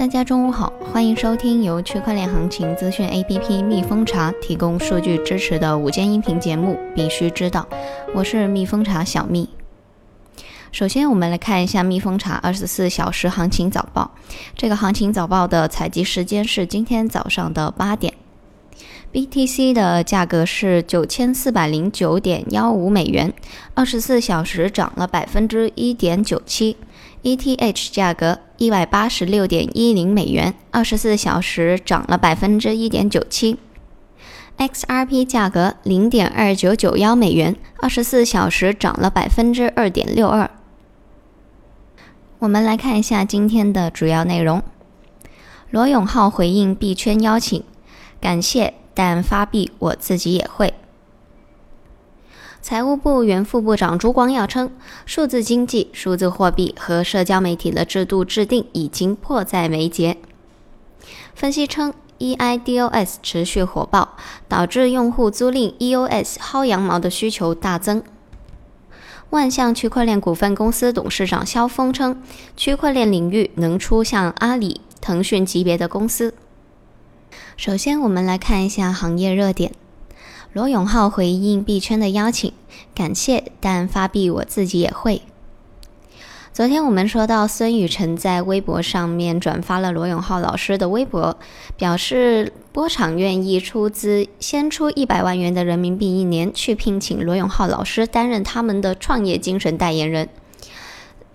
大家中午好，欢迎收听由区块链行情资讯 APP 蜜蜂茶提供数据支持的午间音频节目。必须知道，我是蜜蜂茶小蜜。首先，我们来看一下蜜蜂茶二十四小时行情早报。这个行情早报的采集时间是今天早上的八点。BTC 的价格是九千四百零九点幺五美元，二十四小时涨了百分之一点九七。ETH 价格一百八十六点一零美元，二十四小时涨了百分之一点九七。XRP 价格零点二九九幺美元，二十四小时涨了百分之二点六二。我们来看一下今天的主要内容。罗永浩回应币圈邀请，感谢，但发币我自己也会。财务部原副部长朱光耀称，数字经济、数字货币和社交媒体的制度制定已经迫在眉睫。分析称，EIDOS 持续火爆，导致用户租赁 EOS 薅羊毛的需求大增。万象区块链股份公司董事长肖峰称，区块链领域能出像阿里、腾讯级别的公司。首先，我们来看一下行业热点。罗永浩回应币圈的邀请，感谢，但发币我自己也会。昨天我们说到，孙雨晨在微博上面转发了罗永浩老师的微博，表示波场愿意出资先出一百万元的人民币一年，去聘请罗永浩老师担任他们的创业精神代言人。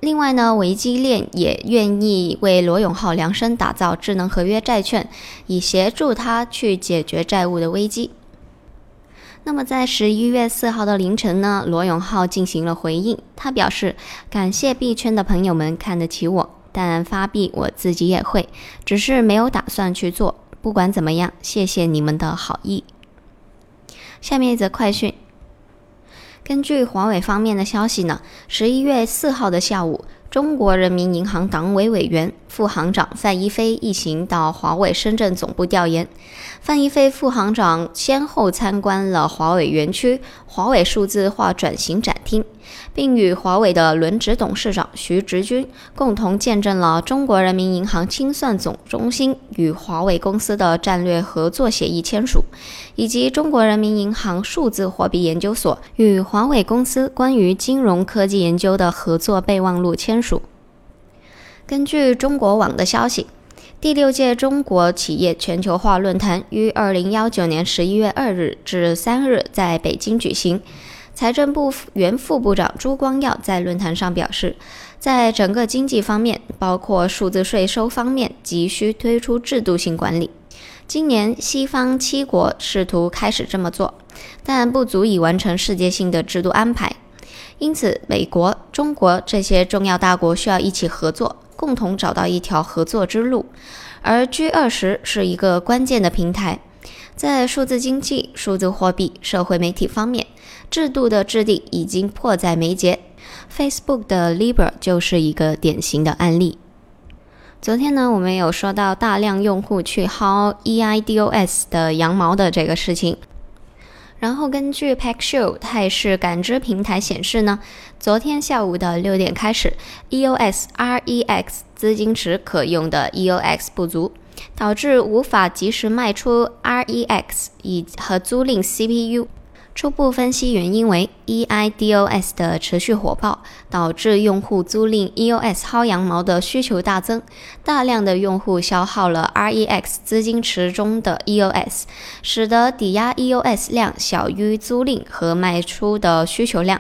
另外呢，维基链也愿意为罗永浩量身打造智能合约债券，以协助他去解决债务的危机。那么在十一月四号的凌晨呢，罗永浩进行了回应。他表示感谢币圈的朋友们看得起我，但发币我自己也会，只是没有打算去做。不管怎么样，谢谢你们的好意。下面一则快讯，根据华为方面的消息呢，十一月四号的下午。中国人民银行党委委员、副行长范一飞一行到华为深圳总部调研。范一飞副行长先后参观了华为园区、华为数字化转型展厅，并与华为的轮值董事长徐直军共同见证了中国人民银行清算总中心与华为公司的战略合作协议签署，以及中国人民银行数字货币研究所与华为公司关于金融科技研究的合作备忘录签。署。根据中国网的消息，第六届中国企业全球化论坛于二零幺九年十一月二日至三日在北京举行。财政部原副部长朱光耀在论坛上表示，在整个经济方面，包括数字税收方面，急需推出制度性管理。今年西方七国试图开始这么做，但不足以完成世界性的制度安排。因此，美国、中国这些重要大国需要一起合作，共同找到一条合作之路。而 G 二十是一个关键的平台，在数字经济、数字货币、社会媒体方面，制度的制定已经迫在眉睫。Facebook 的 Libra 就是一个典型的案例。昨天呢，我们有说到大量用户去薅 EIDOS 的羊毛的这个事情。然后根据 Paxful 态势感知平台显示呢，昨天下午的六点开始，EOS REX 资金池可用的 EOX 不足，导致无法及时卖出 REX 以和租赁 CPU。初步分析原因为 EIDOS 的持续火爆，导致用户租赁 EOS 薅羊毛的需求大增，大量的用户消耗了 REX 资金池中的 EOS，使得抵押 EOS 量小于租赁和卖出的需求量，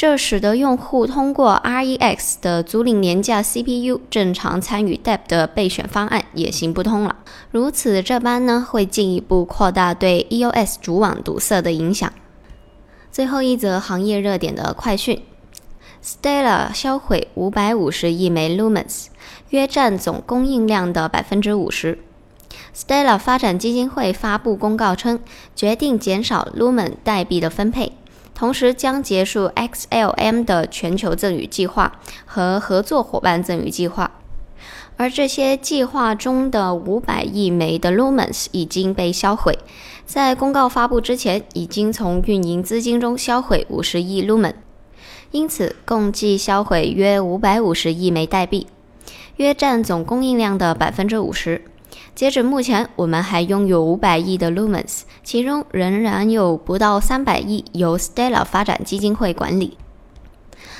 这使得用户通过 REX 的租赁廉价 CPU 正常参与 DEP 的备选方案也行不通了。如此这般呢，会进一步扩大对 EOS 主网堵塞的影响。最后一则行业热点的快讯：Stella 销毁五百五十亿枚 Lumens，约占总供应量的百分之五十。Stella 发展基金会发布公告称，决定减少 Lumen 代币的分配，同时将结束 XLM 的全球赠与计划和合作伙伴赠与计划。而这些计划中的五百亿枚的 Lumens 已经被销毁，在公告发布之前，已经从运营资金中销毁五十亿 Lumen，因此共计销毁约五百五十亿枚代币。约占总供应量的百分之五十。截止目前，我们还拥有五百亿的 Lumens，其中仍然有不到三百亿由 Stellar 发展基金会管理。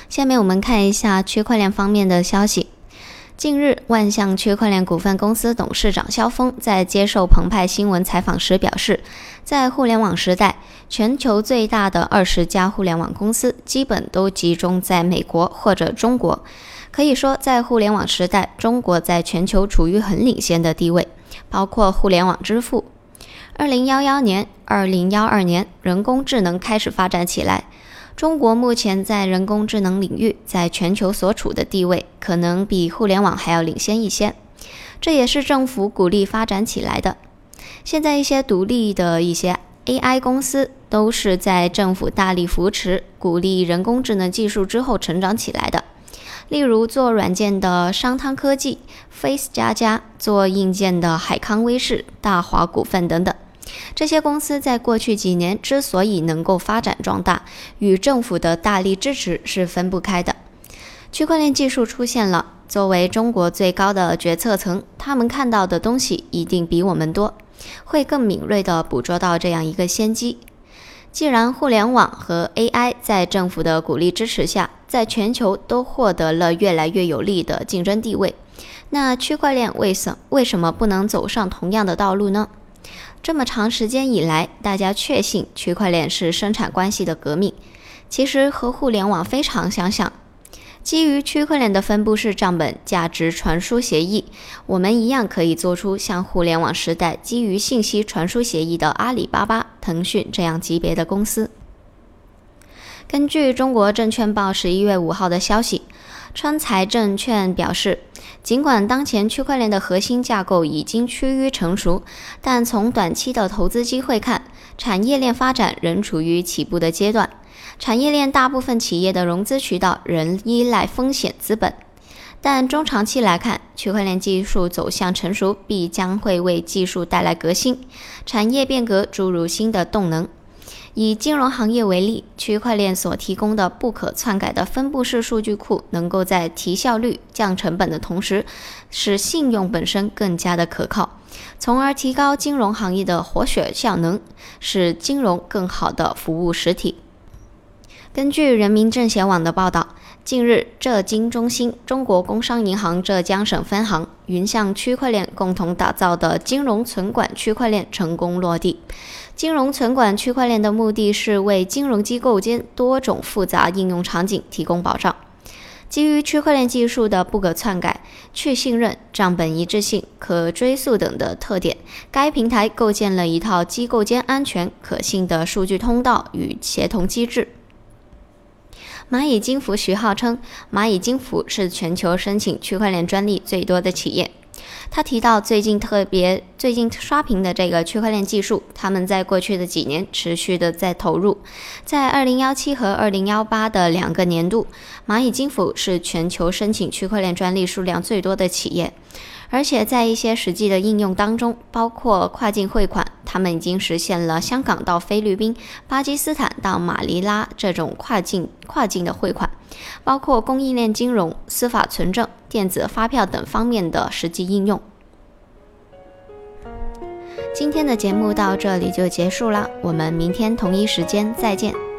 下面我们看一下区块链方面的消息。近日，万象区块链股份公司董事长肖峰在接受澎湃新闻采访时表示，在互联网时代，全球最大的二十家互联网公司基本都集中在美国或者中国。可以说，在互联网时代，中国在全球处于很领先的地位，包括互联网支付。二零幺幺年、二零幺二年，人工智能开始发展起来。中国目前在人工智能领域在全球所处的地位，可能比互联网还要领先一些。这也是政府鼓励发展起来的。现在一些独立的一些 AI 公司，都是在政府大力扶持、鼓励人工智能技术之后成长起来的。例如做软件的商汤科技、Face 加加，做硬件的海康威视、大华股份等等。这些公司在过去几年之所以能够发展壮大，与政府的大力支持是分不开的。区块链技术出现了，作为中国最高的决策层，他们看到的东西一定比我们多，会更敏锐地捕捉到这样一个先机。既然互联网和 AI 在政府的鼓励支持下，在全球都获得了越来越有利的竞争地位，那区块链为什为什么不能走上同样的道路呢？这么长时间以来，大家确信区块链是生产关系的革命，其实和互联网非常相像。基于区块链的分布式账本价值传输协议，我们一样可以做出像互联网时代基于信息传输协议的阿里巴巴、腾讯这样级别的公司。根据中国证券报十一月五号的消息，川财证券表示。尽管当前区块链的核心架构已经趋于成熟，但从短期的投资机会看，产业链发展仍处于起步的阶段。产业链大部分企业的融资渠道仍依赖风险资本，但中长期来看，区块链技术走向成熟，必将会为技术带来革新，产业变革注入新的动能。以金融行业为例，区块链所提供的不可篡改的分布式数据库，能够在提效率、降成本的同时，使信用本身更加的可靠，从而提高金融行业的活血效能，使金融更好的服务实体。根据人民政协网的报道，近日，浙金中心、中国工商银行浙江省分行、云象区块链共同打造的金融存管区块链成功落地。金融存管区块链的目的是为金融机构间多种复杂应用场景提供保障。基于区块链技术的不可篡改、去信任、账本一致性、可追溯等的特点，该平台构建了一套机构间安全、可信的数据通道与协同机制。蚂蚁金服徐浩称，蚂蚁金服是全球申请区块链专利最多的企业。他提到，最近特别最近刷屏的这个区块链技术，他们在过去的几年持续的在投入。在二零幺七和二零幺八的两个年度，蚂蚁金服是全球申请区块链专利数量最多的企业。而且在一些实际的应用当中，包括跨境汇款，他们已经实现了香港到菲律宾、巴基斯坦到马尼拉这种跨境跨境的汇款，包括供应链金融、司法存证、电子发票等方面的实际应用。今天的节目到这里就结束了，我们明天同一时间再见。